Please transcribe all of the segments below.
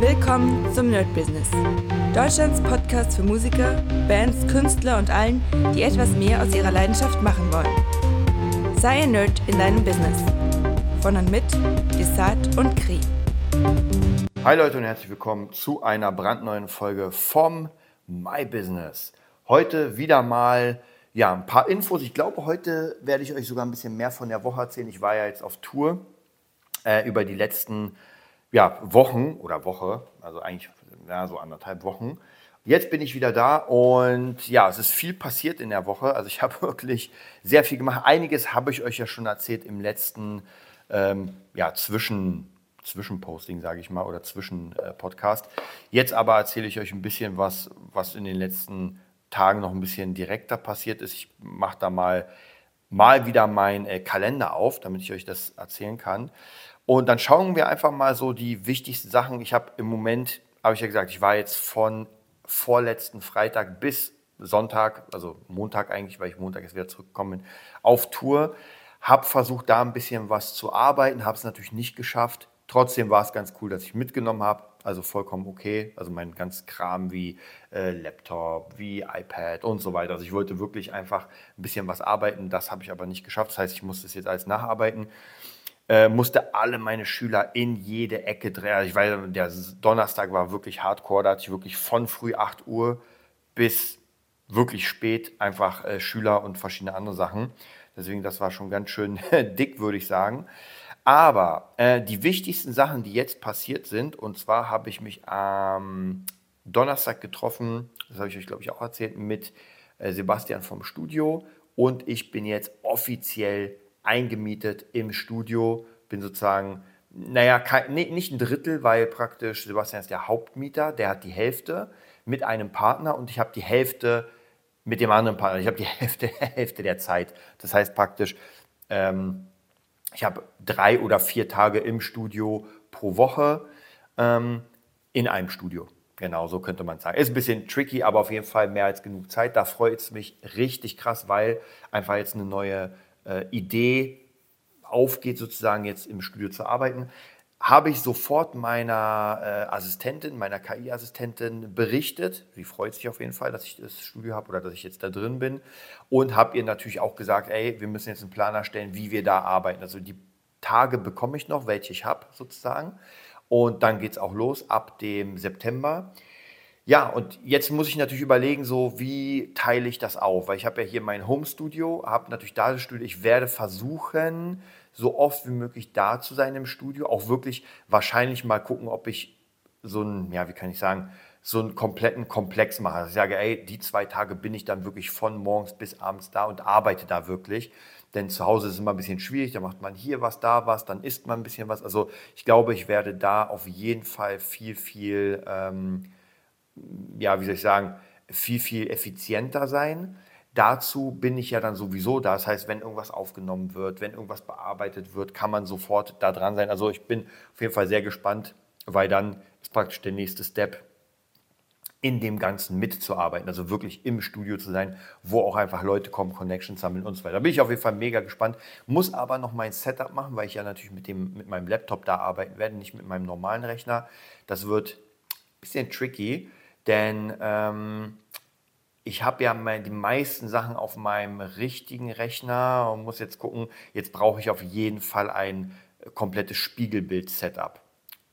Willkommen zum Nerd Business. Deutschlands Podcast für Musiker, Bands, Künstler und allen, die etwas mehr aus ihrer Leidenschaft machen wollen. Sei ein Nerd in deinem Business. Von und mit Desart und Kri. Hi Leute und herzlich willkommen zu einer brandneuen Folge vom My Business. Heute wieder mal ja, ein paar Infos. Ich glaube, heute werde ich euch sogar ein bisschen mehr von der Woche erzählen. Ich war ja jetzt auf Tour äh, über die letzten ja, Wochen oder Woche, also eigentlich ja, so anderthalb Wochen. Jetzt bin ich wieder da und ja, es ist viel passiert in der Woche. Also ich habe wirklich sehr viel gemacht. Einiges habe ich euch ja schon erzählt im letzten ähm, ja, Zwischen, Zwischenposting, sage ich mal, oder Zwischenpodcast. Äh, Jetzt aber erzähle ich euch ein bisschen was, was in den letzten Tagen noch ein bisschen direkter passiert ist. Ich mache da mal, mal wieder meinen äh, Kalender auf, damit ich euch das erzählen kann. Und dann schauen wir einfach mal so die wichtigsten Sachen. Ich habe im Moment, habe ich ja gesagt, ich war jetzt von vorletzten Freitag bis Sonntag, also Montag eigentlich, weil ich Montag jetzt wieder zurückgekommen bin, auf Tour. Habe versucht, da ein bisschen was zu arbeiten, habe es natürlich nicht geschafft. Trotzdem war es ganz cool, dass ich mitgenommen habe. Also vollkommen okay. Also mein ganz Kram wie äh, Laptop, wie iPad und so weiter. Also ich wollte wirklich einfach ein bisschen was arbeiten. Das habe ich aber nicht geschafft. Das heißt, ich musste es jetzt alles nacharbeiten äh, musste alle meine Schüler in jede Ecke drehen. Also ich weiß, der Donnerstag war wirklich hardcore, da hatte ich wirklich von früh 8 Uhr bis wirklich spät einfach äh, Schüler und verschiedene andere Sachen. Deswegen, das war schon ganz schön dick, würde ich sagen. Aber äh, die wichtigsten Sachen, die jetzt passiert sind, und zwar habe ich mich am Donnerstag getroffen, das habe ich euch, glaube ich, auch erzählt, mit äh, Sebastian vom Studio. Und ich bin jetzt offiziell eingemietet im Studio, bin sozusagen, naja, kein, nee, nicht ein Drittel, weil praktisch Sebastian ist der Hauptmieter, der hat die Hälfte mit einem Partner und ich habe die Hälfte mit dem anderen Partner. Ich habe die Hälfte, Hälfte der Zeit. Das heißt praktisch, ähm, ich habe drei oder vier Tage im Studio pro Woche ähm, in einem Studio. Genau, so könnte man sagen. Ist ein bisschen tricky, aber auf jeden Fall mehr als genug Zeit. Da freut es mich richtig krass, weil einfach jetzt eine neue äh, Idee aufgeht, sozusagen jetzt im Studio zu arbeiten, habe ich sofort meiner äh, Assistentin, meiner KI-Assistentin berichtet. Sie freut sich auf jeden Fall, dass ich das Studio habe oder dass ich jetzt da drin bin. Und habe ihr natürlich auch gesagt, ey, wir müssen jetzt einen Plan erstellen, wie wir da arbeiten. Also die Tage bekomme ich noch, welche ich habe sozusagen. Und dann geht es auch los ab dem September. Ja, und jetzt muss ich natürlich überlegen, so wie teile ich das auf? Weil ich habe ja hier mein Home-Studio, habe natürlich da das Studio. Ich werde versuchen, so oft wie möglich da zu sein im Studio. Auch wirklich wahrscheinlich mal gucken, ob ich so ein, ja, wie kann ich sagen, so einen kompletten Komplex mache. Also ich sage, ey, die zwei Tage bin ich dann wirklich von morgens bis abends da und arbeite da wirklich. Denn zu Hause ist es immer ein bisschen schwierig, da macht man hier was, da was, dann isst man ein bisschen was. Also ich glaube, ich werde da auf jeden Fall viel, viel ähm, ja, wie soll ich sagen, viel, viel effizienter sein. Dazu bin ich ja dann sowieso da. Das heißt, wenn irgendwas aufgenommen wird, wenn irgendwas bearbeitet wird, kann man sofort da dran sein. Also ich bin auf jeden Fall sehr gespannt, weil dann ist praktisch der nächste Step, in dem Ganzen mitzuarbeiten, also wirklich im Studio zu sein, wo auch einfach Leute kommen, Connections sammeln und so weiter. Da bin ich auf jeden Fall mega gespannt, muss aber noch mein Setup machen, weil ich ja natürlich mit, dem, mit meinem Laptop da arbeiten werde, nicht mit meinem normalen Rechner. Das wird ein bisschen tricky, denn ähm, ich habe ja die meisten Sachen auf meinem richtigen Rechner und muss jetzt gucken, jetzt brauche ich auf jeden Fall ein komplettes Spiegelbild-Setup.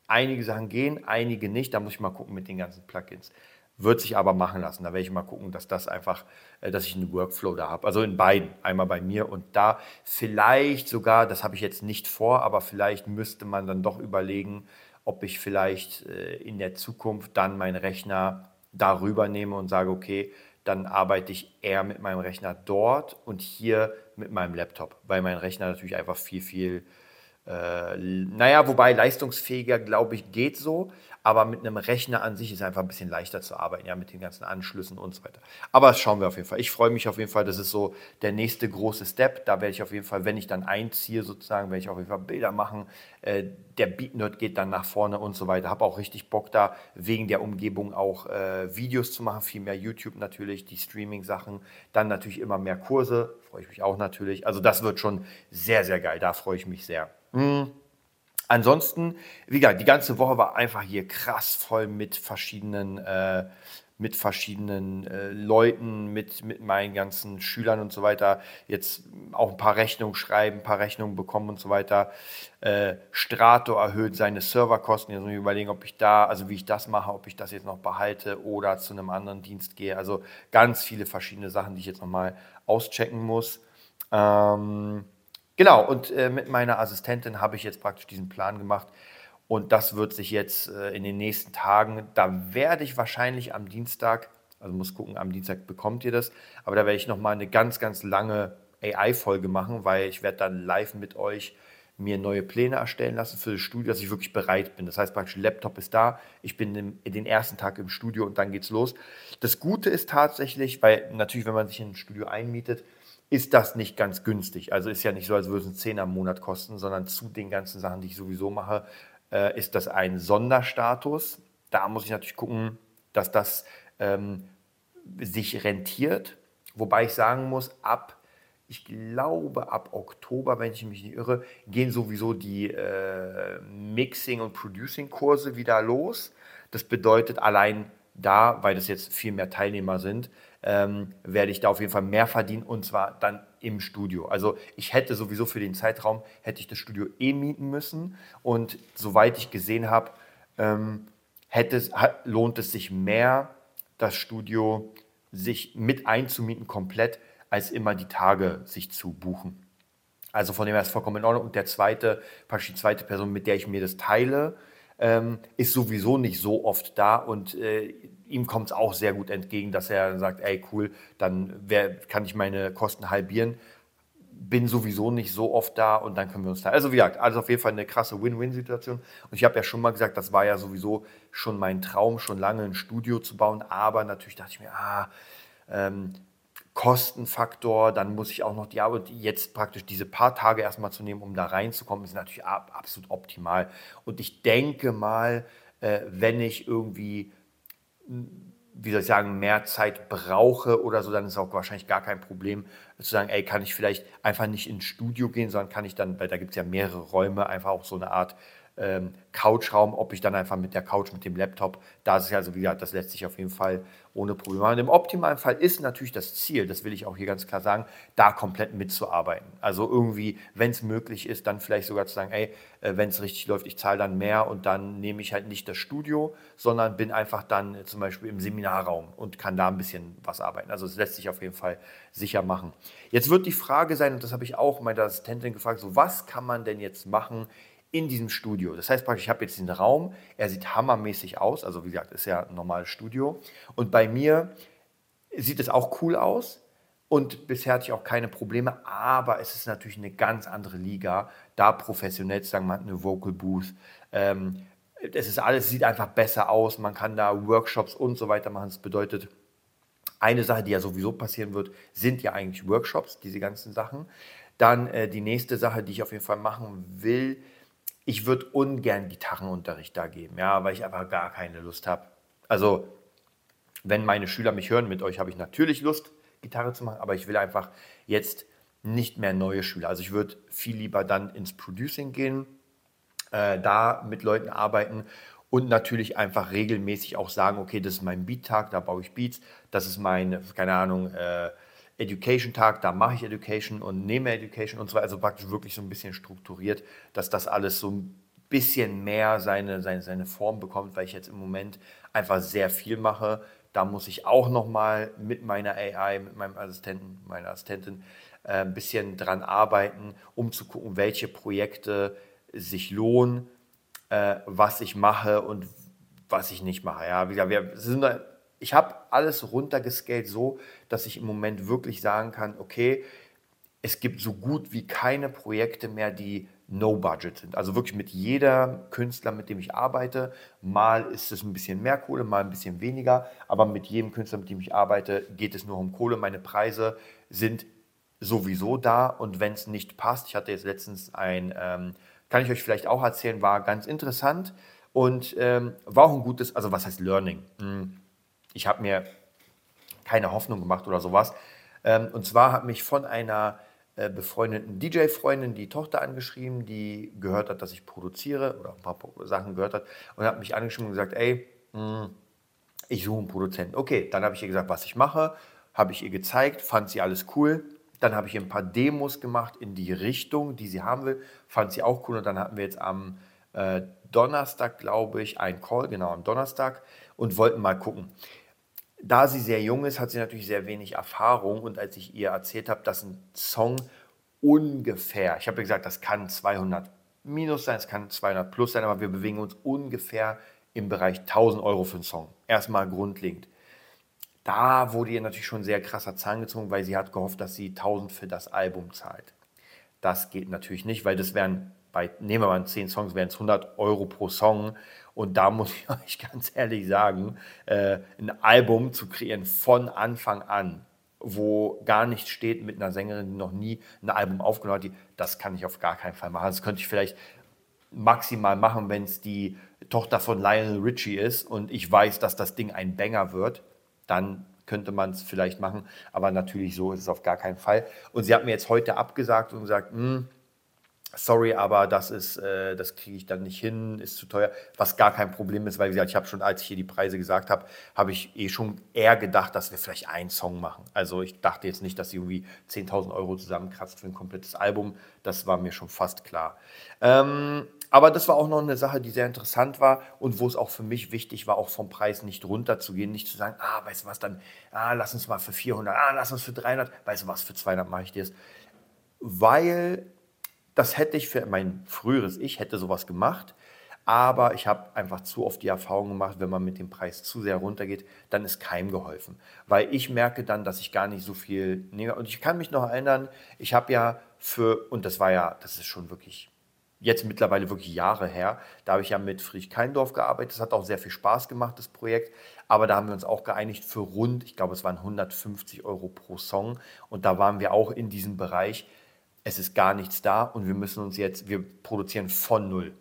Einige Sachen gehen, einige nicht. Da muss ich mal gucken mit den ganzen Plugins. Wird sich aber machen lassen. Da werde ich mal gucken, dass das einfach, äh, dass ich einen Workflow da habe. Also in beiden. Einmal bei mir und da. Vielleicht sogar, das habe ich jetzt nicht vor, aber vielleicht müsste man dann doch überlegen, ob ich vielleicht äh, in der Zukunft dann meinen Rechner darüber nehme und sage, okay, dann arbeite ich eher mit meinem Rechner dort und hier mit meinem Laptop, weil mein Rechner natürlich einfach viel, viel äh, naja, wobei leistungsfähiger, glaube ich, geht so, aber mit einem Rechner an sich ist einfach ein bisschen leichter zu arbeiten, ja, mit den ganzen Anschlüssen und so weiter. Aber das schauen wir auf jeden Fall. Ich freue mich auf jeden Fall, das ist so der nächste große Step. Da werde ich auf jeden Fall, wenn ich dann einziehe, sozusagen, werde ich auf jeden Fall Bilder machen. Äh, der Beatnerd geht dann nach vorne und so weiter. Habe auch richtig Bock da, wegen der Umgebung auch äh, Videos zu machen, viel mehr YouTube natürlich, die Streaming-Sachen, dann natürlich immer mehr Kurse, freue ich mich auch natürlich. Also das wird schon sehr, sehr geil, da freue ich mich sehr. Hm. Ansonsten, wie gesagt, die ganze Woche war einfach hier krass voll mit verschiedenen äh, mit verschiedenen äh, Leuten, mit, mit meinen ganzen Schülern und so weiter. Jetzt auch ein paar Rechnungen schreiben, ein paar Rechnungen bekommen und so weiter. Äh, Strato erhöht seine Serverkosten. Jetzt muss ich überlegen, ob ich da, also wie ich das mache, ob ich das jetzt noch behalte oder zu einem anderen Dienst gehe. Also ganz viele verschiedene Sachen, die ich jetzt nochmal auschecken muss. Ähm, genau, und äh, mit meiner Assistentin habe ich jetzt praktisch diesen Plan gemacht, und das wird sich jetzt äh, in den nächsten Tagen, da werde ich wahrscheinlich am Dienstag, also muss gucken, am Dienstag bekommt ihr das, aber da werde ich nochmal eine ganz, ganz lange AI-Folge machen, weil ich werde dann live mit euch mir neue Pläne erstellen lassen für das Studio, dass ich wirklich bereit bin. Das heißt praktisch, Laptop ist da, ich bin im, den ersten Tag im Studio und dann geht's los. Das Gute ist tatsächlich, weil natürlich, wenn man sich in ein Studio einmietet, ist das nicht ganz günstig. Also ist ja nicht so, als würde es einen Zehner Monat kosten, sondern zu den ganzen Sachen, die ich sowieso mache, äh, ist das ein Sonderstatus. Da muss ich natürlich gucken, dass das ähm, sich rentiert. Wobei ich sagen muss, ab, ich glaube, ab Oktober, wenn ich mich nicht irre, gehen sowieso die äh, Mixing- und Producing-Kurse wieder los. Das bedeutet allein da, weil das jetzt viel mehr Teilnehmer sind, ähm, werde ich da auf jeden Fall mehr verdienen und zwar dann im Studio. Also ich hätte sowieso für den Zeitraum, hätte ich das Studio eh mieten müssen und soweit ich gesehen habe, ähm, hätte es, lohnt es sich mehr, das Studio sich mit einzumieten komplett, als immer die Tage sich zu buchen. Also von dem her ist vollkommen in Ordnung. Und der zweite, praktisch die zweite Person, mit der ich mir das teile, ähm, ist sowieso nicht so oft da und äh, ihm kommt es auch sehr gut entgegen, dass er sagt, ey cool, dann wär, kann ich meine Kosten halbieren. Bin sowieso nicht so oft da und dann können wir uns da. Also wie gesagt, also auf jeden Fall eine krasse Win-Win-Situation. Und ich habe ja schon mal gesagt, das war ja sowieso schon mein Traum, schon lange ein Studio zu bauen. Aber natürlich dachte ich mir, ah, ähm, Kostenfaktor, dann muss ich auch noch die Arbeit, jetzt praktisch diese paar Tage erstmal zu nehmen, um da reinzukommen, ist natürlich absolut optimal. Und ich denke mal, äh, wenn ich irgendwie wie soll ich sagen, mehr Zeit brauche oder so, dann ist auch wahrscheinlich gar kein Problem zu sagen, ey, kann ich vielleicht einfach nicht ins Studio gehen, sondern kann ich dann, weil da gibt es ja mehrere Räume, einfach auch so eine Art ähm, Couchraum, ob ich dann einfach mit der Couch, mit dem Laptop, da ist es ja also, wie gesagt, das lässt sich auf jeden Fall ohne Probleme machen. Im optimalen Fall ist natürlich das Ziel, das will ich auch hier ganz klar sagen, da komplett mitzuarbeiten. Also irgendwie, wenn es möglich ist, dann vielleicht sogar zu sagen, ey, äh, wenn es richtig läuft, ich zahle dann mehr und dann nehme ich halt nicht das Studio, sondern bin einfach dann äh, zum Beispiel im Seminarraum und kann da ein bisschen was arbeiten. Also es lässt sich auf jeden Fall sicher machen. Jetzt wird die Frage sein, und das habe ich auch meine Assistentin gefragt, so was kann man denn jetzt machen in diesem Studio. Das heißt praktisch, ich habe jetzt den Raum, er sieht hammermäßig aus, also wie gesagt, ist ja ein normales Studio. Und bei mir sieht es auch cool aus und bisher hatte ich auch keine Probleme, aber es ist natürlich eine ganz andere Liga, da professionell zu sagen, man hat eine Vocal Booth. Ähm, es ist alles, sieht einfach besser aus, man kann da Workshops und so weiter machen. Das bedeutet, eine Sache, die ja sowieso passieren wird, sind ja eigentlich Workshops, diese ganzen Sachen. Dann äh, die nächste Sache, die ich auf jeden Fall machen will, ich würde ungern Gitarrenunterricht da geben, ja, weil ich einfach gar keine Lust habe. Also, wenn meine Schüler mich hören, mit euch habe ich natürlich Lust, Gitarre zu machen, aber ich will einfach jetzt nicht mehr neue Schüler. Also ich würde viel lieber dann ins Producing gehen, äh, da mit Leuten arbeiten und natürlich einfach regelmäßig auch sagen, okay, das ist mein Beat-Tag, da baue ich Beats, das ist mein, keine Ahnung, äh, Education-Tag, da mache ich Education und nehme Education und weiter. Also praktisch wirklich so ein bisschen strukturiert, dass das alles so ein bisschen mehr seine, seine, seine Form bekommt, weil ich jetzt im Moment einfach sehr viel mache. Da muss ich auch nochmal mit meiner AI, mit meinem Assistenten, meiner Assistentin äh, ein bisschen dran arbeiten, um zu gucken, welche Projekte sich lohnen, äh, was ich mache und was ich nicht mache. Ja, wie gesagt, wir sind ich habe alles runtergescaled so, dass ich im Moment wirklich sagen kann, okay, es gibt so gut wie keine Projekte mehr, die No-Budget sind. Also wirklich mit jeder Künstler, mit dem ich arbeite, mal ist es ein bisschen mehr Kohle, mal ein bisschen weniger, aber mit jedem Künstler, mit dem ich arbeite, geht es nur um Kohle. Meine Preise sind sowieso da und wenn es nicht passt, ich hatte jetzt letztens ein, ähm, kann ich euch vielleicht auch erzählen, war ganz interessant und ähm, war auch ein gutes, also was heißt Learning? Hm ich habe mir keine Hoffnung gemacht oder sowas. Ähm, und zwar hat mich von einer äh, befreundeten DJ-Freundin die Tochter angeschrieben, die gehört hat, dass ich produziere oder ein paar Sachen gehört hat und hat mich angeschrieben und gesagt, ey, mh, hm, ich suche einen Produzenten. Okay, dann habe ich ihr gesagt, was ich mache, habe ich ihr gezeigt, fand sie alles cool. Dann habe ich ihr ein paar Demos gemacht in die Richtung, die sie haben will, fand sie auch cool und dann hatten wir jetzt am äh, Donnerstag, glaube ich, einen Call, genau am Donnerstag und wollten mal gucken da sie sehr jung ist, hat sie natürlich sehr wenig Erfahrung. Und als ich ihr erzählt habe, dass ein Song ungefähr, ich habe gesagt, das kann 200 minus sein, es kann 200 plus sein, aber wir bewegen uns ungefähr im Bereich 1000 Euro für einen Song. Erstmal grundlegend. Da wurde ihr natürlich schon sehr krasser Zahn gezogen, weil sie hat gehofft, dass sie 1000 für das Album zahlt. Das geht natürlich nicht, weil das wären bei, nehmen wir mal 10 Songs, wären es 100 Euro pro Song. Und da muss ich euch ganz ehrlich sagen, äh, ein Album zu kreieren von Anfang an, wo gar nichts steht mit einer Sängerin, die noch nie ein Album aufgenommen hat, die, das kann ich auf gar keinen Fall machen. Das könnte ich vielleicht maximal machen, wenn es die Tochter von Lionel Richie ist und ich weiß, dass das Ding ein Banger wird, dann könnte man es vielleicht machen, aber natürlich so ist es auf gar keinen Fall. Und sie hat mir jetzt heute abgesagt und gesagt, hm, sorry, aber das ist, äh, das kriege ich dann nicht hin, ist zu teuer, was gar kein Problem ist, weil wie gesagt, ich habe schon, als ich hier die Preise gesagt habe, habe ich eh schon eher gedacht, dass wir vielleicht einen Song machen. Also ich dachte jetzt nicht, dass sie irgendwie 10.000 Euro zusammenkratzt für ein komplettes Album, das war mir schon fast klar. Ähm, aber das war auch noch eine Sache, die sehr interessant war und wo es auch für mich wichtig war, auch vom Preis nicht runterzugehen, nicht zu sagen, ah, weißt du was, dann, ah, lass uns mal für 400, ah, lass uns für 300, weißt du was, für 200 mache ich dir es. Weil das hätte ich für mein früheres Ich, hätte sowas gemacht. Aber ich habe einfach zu oft die Erfahrung gemacht, wenn man mit dem Preis zu sehr runtergeht, dann ist keinem geholfen. Weil ich merke dann, dass ich gar nicht so viel nehme. Und ich kann mich noch erinnern, ich habe ja für, und das war ja, das ist schon wirklich, jetzt mittlerweile wirklich Jahre her, da habe ich ja mit Friedrich Keindorf gearbeitet. Das hat auch sehr viel Spaß gemacht, das Projekt. Aber da haben wir uns auch geeinigt für rund, ich glaube, es waren 150 Euro pro Song. Und da waren wir auch in diesem Bereich es ist gar nichts da und wir müssen uns jetzt, wir produzieren von null.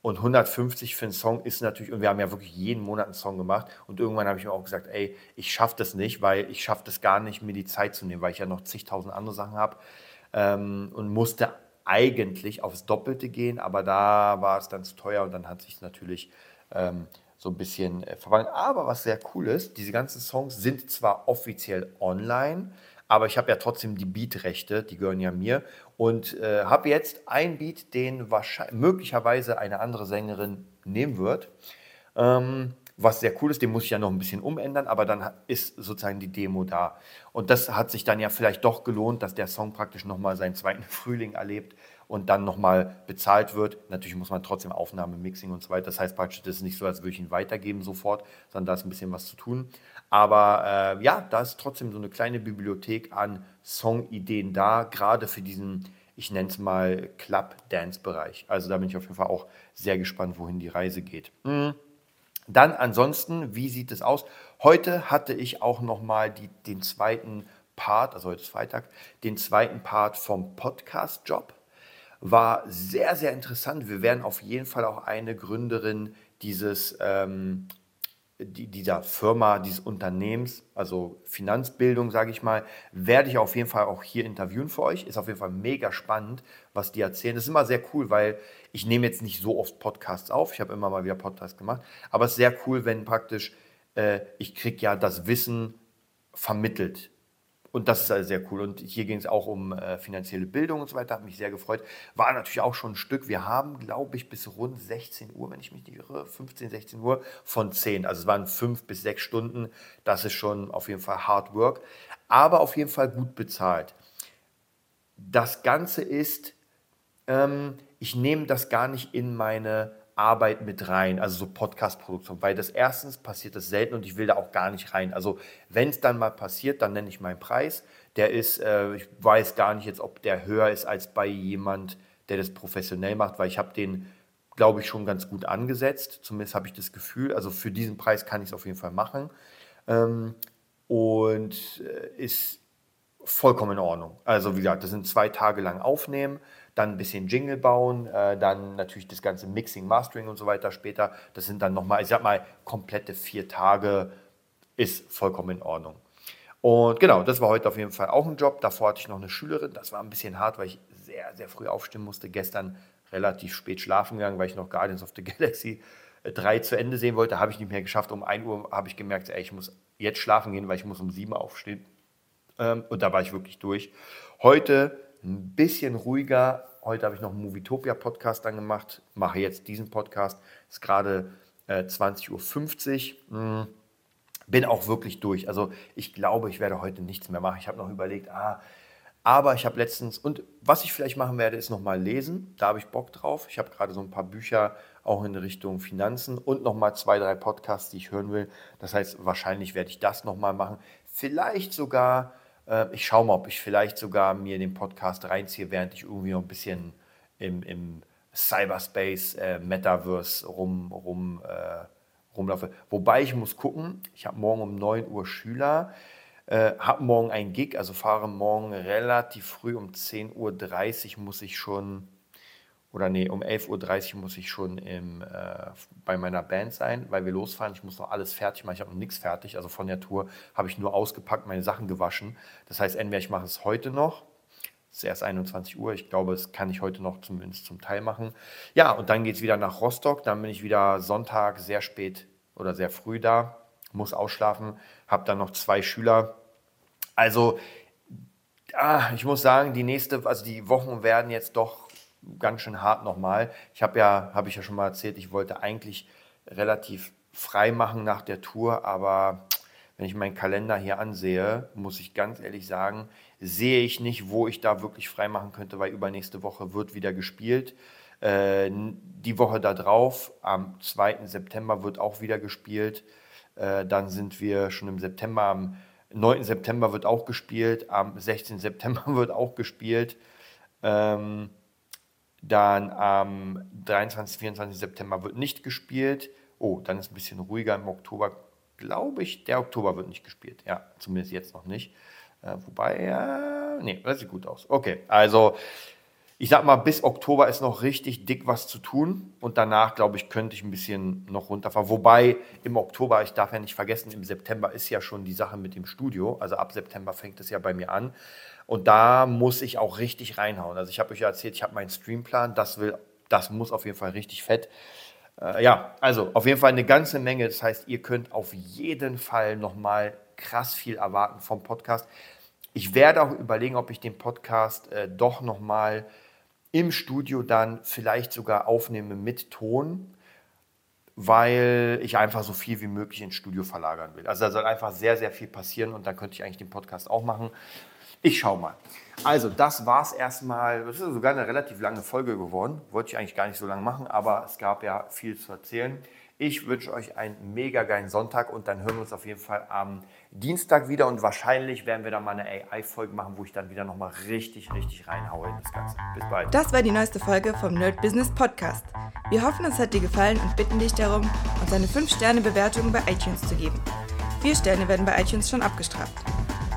Und 150 für einen Song ist natürlich, und wir haben ja wirklich jeden Monat einen Song gemacht. Und irgendwann habe ich mir auch gesagt, ey, ich schaffe das nicht, weil ich schaffe das gar nicht, mir die Zeit zu nehmen, weil ich ja noch zigtausend andere Sachen habe. Ähm, und musste eigentlich aufs Doppelte gehen, aber da war es dann zu teuer und dann hat sich natürlich ähm, so ein bisschen äh, verwandelt. Aber was sehr cool ist, diese ganzen Songs sind zwar offiziell online, aber ich habe ja trotzdem die Beat-Rechte, die gehören ja mir. Und äh, habe jetzt ein Beat, den wahrscheinlich, möglicherweise eine andere Sängerin nehmen wird. Ähm, was sehr cool ist, den muss ich ja noch ein bisschen umändern, aber dann ist sozusagen die Demo da. Und das hat sich dann ja vielleicht doch gelohnt, dass der Song praktisch nochmal seinen zweiten Frühling erlebt und dann nochmal bezahlt wird. Natürlich muss man trotzdem Aufnahme, Mixing und so weiter. Das heißt praktisch, das ist nicht so, als würde ich ihn weitergeben sofort, sondern da ist ein bisschen was zu tun. Aber äh, ja, da ist trotzdem so eine kleine Bibliothek an Songideen da, gerade für diesen, ich nenne es mal Club-Dance-Bereich. Also da bin ich auf jeden Fall auch sehr gespannt, wohin die Reise geht. Mhm. Dann ansonsten, wie sieht es aus? Heute hatte ich auch nochmal den zweiten Part, also heute ist Freitag, den zweiten Part vom Podcast-Job. War sehr, sehr interessant. Wir werden auf jeden Fall auch eine Gründerin dieses ähm, die, dieser Firma, dieses Unternehmens, also Finanzbildung, sage ich mal, werde ich auf jeden Fall auch hier interviewen für euch. Ist auf jeden Fall mega spannend, was die erzählen. Das ist immer sehr cool, weil ich nehme jetzt nicht so oft Podcasts auf. Ich habe immer mal wieder Podcasts gemacht. Aber es ist sehr cool, wenn praktisch äh, ich kriege ja das Wissen vermittelt und das ist also sehr cool. Und hier ging es auch um äh, finanzielle Bildung und so weiter. Hat mich sehr gefreut. War natürlich auch schon ein Stück. Wir haben, glaube ich, bis rund 16 Uhr, wenn ich mich nicht irre, 15, 16 Uhr von 10. Also es waren fünf bis sechs Stunden. Das ist schon auf jeden Fall Hard Work. Aber auf jeden Fall gut bezahlt. Das Ganze ist, ähm, ich nehme das gar nicht in meine Arbeit mit rein, also so Podcast-Produktion, weil das erstens passiert das selten und ich will da auch gar nicht rein. Also wenn es dann mal passiert, dann nenne ich meinen Preis. Der ist, äh, ich weiß gar nicht jetzt, ob der höher ist als bei jemand, der das professionell macht, weil ich habe den, glaube ich, schon ganz gut angesetzt. Zumindest habe ich das Gefühl. Also für diesen Preis kann ich es auf jeden Fall machen. Ähm, und äh, ist vollkommen in Ordnung. Also wie gesagt, das sind zwei Tage lang aufnehmen dann ein bisschen Jingle bauen, äh, dann natürlich das ganze Mixing, Mastering und so weiter später. Das sind dann nochmal, ich sag mal, komplette vier Tage ist vollkommen in Ordnung. Und genau, das war heute auf jeden Fall auch ein Job. Davor hatte ich noch eine Schülerin. Das war ein bisschen hart, weil ich sehr, sehr früh aufstehen musste. Gestern relativ spät schlafen gegangen, weil ich noch Guardians of the Galaxy 3 äh, zu Ende sehen wollte. Habe ich nicht mehr geschafft. Um 1 Uhr habe ich gemerkt, ey, ich muss jetzt schlafen gehen, weil ich muss um 7 Uhr aufstehen. Ähm, und da war ich wirklich durch. Heute ein bisschen ruhiger. Heute habe ich noch einen Movietopia Podcast dann gemacht. Mache jetzt diesen Podcast. Ist gerade äh, 20.50 Uhr. Hm. Bin auch wirklich durch. Also ich glaube, ich werde heute nichts mehr machen. Ich habe noch überlegt, ah, aber ich habe letztens, und was ich vielleicht machen werde, ist nochmal lesen. Da habe ich Bock drauf. Ich habe gerade so ein paar Bücher auch in Richtung Finanzen und nochmal zwei, drei Podcasts, die ich hören will. Das heißt, wahrscheinlich werde ich das nochmal machen. Vielleicht sogar, ich schaue mal, ob ich vielleicht sogar mir den Podcast reinziehe, während ich irgendwie noch ein bisschen im, im Cyberspace, äh, Metaverse rum, rum, äh, rumlaufe. Wobei ich muss gucken, ich habe morgen um 9 Uhr Schüler. Äh, habe morgen ein Gig, also fahre morgen relativ früh um 10.30 Uhr muss ich schon, oder nee, um 11.30 Uhr muss ich schon im, äh, bei meiner Band sein, weil wir losfahren. Ich muss noch alles fertig machen, ich habe noch nichts fertig. Also von der Tour habe ich nur ausgepackt, meine Sachen gewaschen. Das heißt, entweder ich mache es heute noch, es ist erst 21 Uhr, ich glaube, das kann ich heute noch zumindest zum Teil machen. Ja, und dann geht es wieder nach Rostock, dann bin ich wieder Sonntag sehr spät oder sehr früh da, muss ausschlafen, habe dann noch zwei Schüler. Also, ah, ich muss sagen, die nächste, also die Wochen werden jetzt doch ganz schön hart nochmal. Ich habe ja, habe ich ja schon mal erzählt, ich wollte eigentlich relativ frei machen nach der Tour, aber wenn ich meinen Kalender hier ansehe, muss ich ganz ehrlich sagen, sehe ich nicht, wo ich da wirklich frei machen könnte, weil übernächste Woche wird wieder gespielt. Äh, die Woche darauf, am 2. September, wird auch wieder gespielt. Äh, dann sind wir schon im September, am 9. September wird auch gespielt, am 16. September wird auch gespielt. Ähm, dann am 23. 24. September wird nicht gespielt. Oh, dann ist ein bisschen ruhiger im Oktober, glaube ich. Der Oktober wird nicht gespielt. Ja, zumindest jetzt noch nicht. Äh, wobei, ja, nee, das sieht gut aus. Okay, also ich sag mal, bis Oktober ist noch richtig dick was zu tun. Und danach, glaube ich, könnte ich ein bisschen noch runterfahren. Wobei im Oktober, ich darf ja nicht vergessen, im September ist ja schon die Sache mit dem Studio. Also ab September fängt es ja bei mir an. Und da muss ich auch richtig reinhauen. Also ich habe euch ja erzählt, ich habe meinen Streamplan. Das, will, das muss auf jeden Fall richtig fett. Äh, ja, also auf jeden Fall eine ganze Menge. Das heißt, ihr könnt auf jeden Fall nochmal krass viel erwarten vom Podcast. Ich werde auch überlegen, ob ich den Podcast äh, doch nochmal im Studio dann vielleicht sogar aufnehme mit Ton, weil ich einfach so viel wie möglich ins Studio verlagern will. Also da soll einfach sehr, sehr viel passieren und dann könnte ich eigentlich den Podcast auch machen. Ich schau mal. Also, das war es erstmal. Das ist sogar eine relativ lange Folge geworden. Wollte ich eigentlich gar nicht so lange machen, aber es gab ja viel zu erzählen. Ich wünsche euch einen mega geilen Sonntag und dann hören wir uns auf jeden Fall am Dienstag wieder und wahrscheinlich werden wir dann mal eine AI-Folge machen, wo ich dann wieder nochmal richtig, richtig reinhaue in das Ganze. Bis bald. Das war die neueste Folge vom Nerd Business Podcast. Wir hoffen, es hat dir gefallen und bitten dich darum, uns eine 5-Sterne-Bewertung bei iTunes zu geben. Vier Sterne werden bei iTunes schon abgestraft.